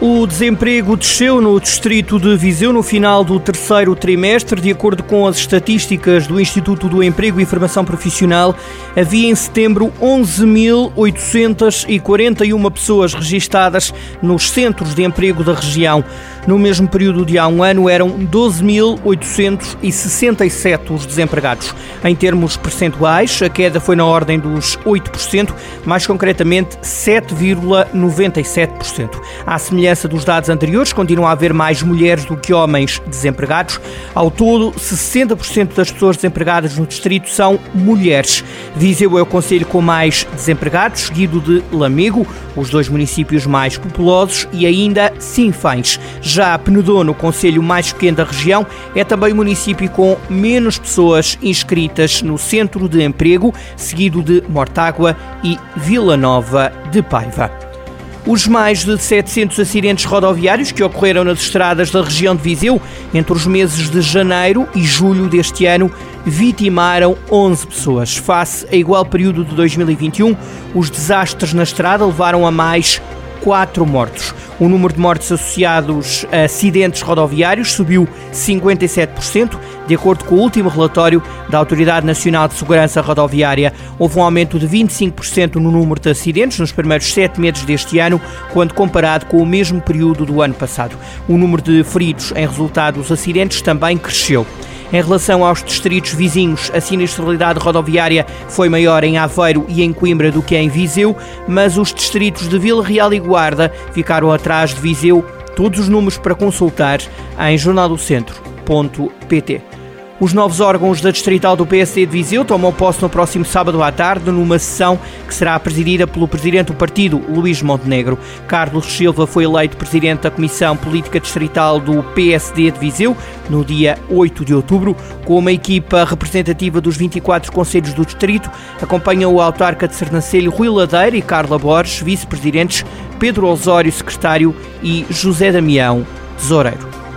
O desemprego desceu no distrito de Viseu no final do terceiro trimestre. De acordo com as estatísticas do Instituto do Emprego e Formação Profissional, havia em setembro 11.841 pessoas registadas nos centros de emprego da região. No mesmo período de há um ano, eram 12.867 os desempregados. Em termos percentuais, a queda foi na ordem dos 8%, mais concretamente 7,97%. À semelhança semelhança dos dados anteriores, continua a haver mais mulheres do que homens desempregados. Ao todo, 60% das pessoas desempregadas no distrito são mulheres. Viseu é o conselho com mais desempregados, seguido de Lamego, os dois municípios mais populosos, e ainda Sinfães. Já Penedono, o conselho mais pequeno da região, é também o município com menos pessoas inscritas no centro de emprego, seguido de Mortágua e Vila Nova de Paiva. Os mais de 700 acidentes rodoviários que ocorreram nas estradas da região de Viseu entre os meses de janeiro e julho deste ano vitimaram 11 pessoas. Face a igual período de 2021, os desastres na estrada levaram a mais quatro mortos. O número de mortes associados a acidentes rodoviários subiu 57%, de acordo com o último relatório da Autoridade Nacional de Segurança Rodoviária. Houve um aumento de 25% no número de acidentes nos primeiros sete meses deste ano, quando comparado com o mesmo período do ano passado. O número de feridos em resultado dos acidentes também cresceu. Em relação aos distritos vizinhos, a sinistralidade rodoviária foi maior em Aveiro e em Coimbra do que em Viseu, mas os distritos de Vila Real e Guarda ficaram atrás de Viseu. Todos os números para consultar em jornaldocentro.pt. Os novos órgãos da Distrital do PSD de Viseu tomam posse no próximo sábado à tarde, numa sessão que será presidida pelo presidente do partido, Luís Montenegro. Carlos Silva foi eleito presidente da Comissão Política Distrital do PSD de Viseu no dia 8 de outubro, com uma equipa representativa dos 24 conselhos do distrito. Acompanham o autarca de Sernancelho, Rui Ladeira e Carla Borges, vice-presidentes, Pedro Osório, secretário e José Damião, tesoureiro.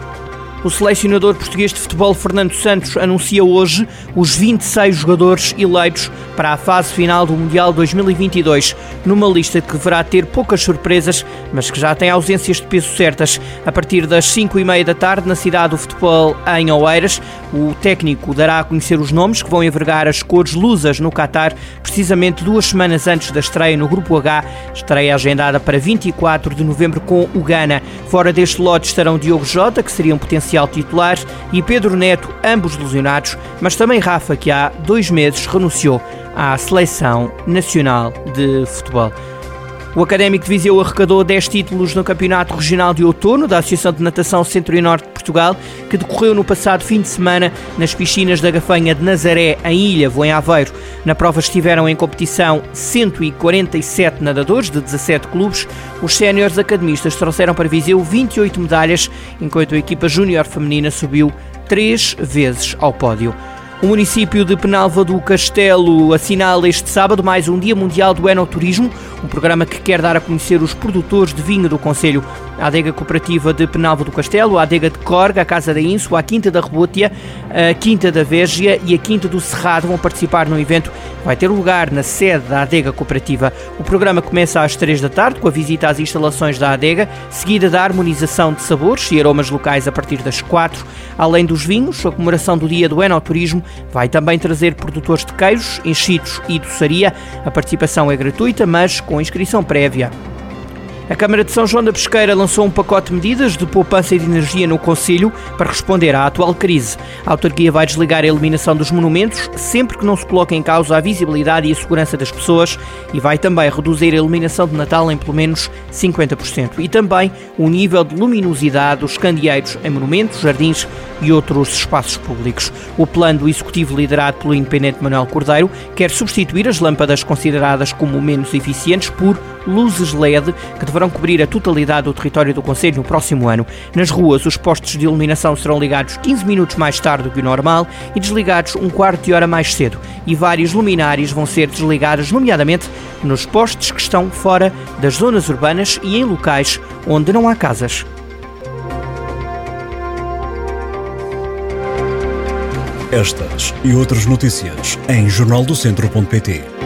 O selecionador português de futebol Fernando Santos anuncia hoje os 26 jogadores eleitos para a fase final do Mundial 2022, numa lista que deverá ter poucas surpresas, mas que já tem ausências de peso certas. A partir das 5 e meia da tarde, na cidade do futebol em Oeiras, o técnico dará a conhecer os nomes que vão envergar as cores lusas no Qatar, precisamente duas semanas antes da estreia no Grupo H, estreia agendada para 24 de novembro com o Ghana. Fora deste lote estarão Diogo Jota, que seria um potencial inicial titular, e Pedro Neto, ambos lesionados, mas também Rafa, que há dois meses renunciou à Seleção Nacional de Futebol. O Académico de Viseu arrecadou 10 títulos no Campeonato Regional de Outono da Associação de Natação Centro e Norte de Portugal, que decorreu no passado fim de semana nas piscinas da Gafanha de Nazaré, em Ilha, em Aveiro. Na prova estiveram em competição 147 nadadores de 17 clubes. Os séniores academistas trouxeram para Viseu 28 medalhas, enquanto a equipa júnior feminina subiu três vezes ao pódio. O município de Penalva do Castelo assinala este sábado mais um Dia Mundial do Enoturismo, um programa que quer dar a conhecer os produtores de vinho do Conselho. A adega cooperativa de Penalva do Castelo, a adega de Corga, a Casa da Inso, a Quinta da Rebútia, a Quinta da Végia e a Quinta do Cerrado vão participar no evento vai ter lugar na sede da Adega Cooperativa. O programa começa às 3 da tarde com a visita às instalações da Adega, seguida da harmonização de sabores e aromas locais a partir das 4. Além dos vinhos, a comemoração do Dia do Enoturismo vai também trazer produtores de queijos, enchidos e doçaria. A participação é gratuita, mas com inscrição prévia. A Câmara de São João da Pesqueira lançou um pacote de medidas de poupança de energia no Conselho para responder à atual crise. A autarquia vai desligar a eliminação dos monumentos sempre que não se coloque em causa a visibilidade e a segurança das pessoas e vai também reduzir a iluminação de Natal em pelo menos 50% e também o nível de luminosidade dos candeeiros em monumentos, jardins e outros espaços públicos. O plano do Executivo liderado pelo independente Manuel Cordeiro quer substituir as lâmpadas consideradas como menos eficientes por luzes LED que deverão cobrir a totalidade do território do Conselho no próximo ano. Nas ruas, os postos de iluminação serão ligados 15 minutos mais tarde do que o normal e desligados um quarto de hora mais cedo. E várias luminárias vão ser desligadas, nomeadamente nos postos que estão fora das zonas urbanas e em locais onde não há casas. Estas e outras notícias em jornaldocentro.pt.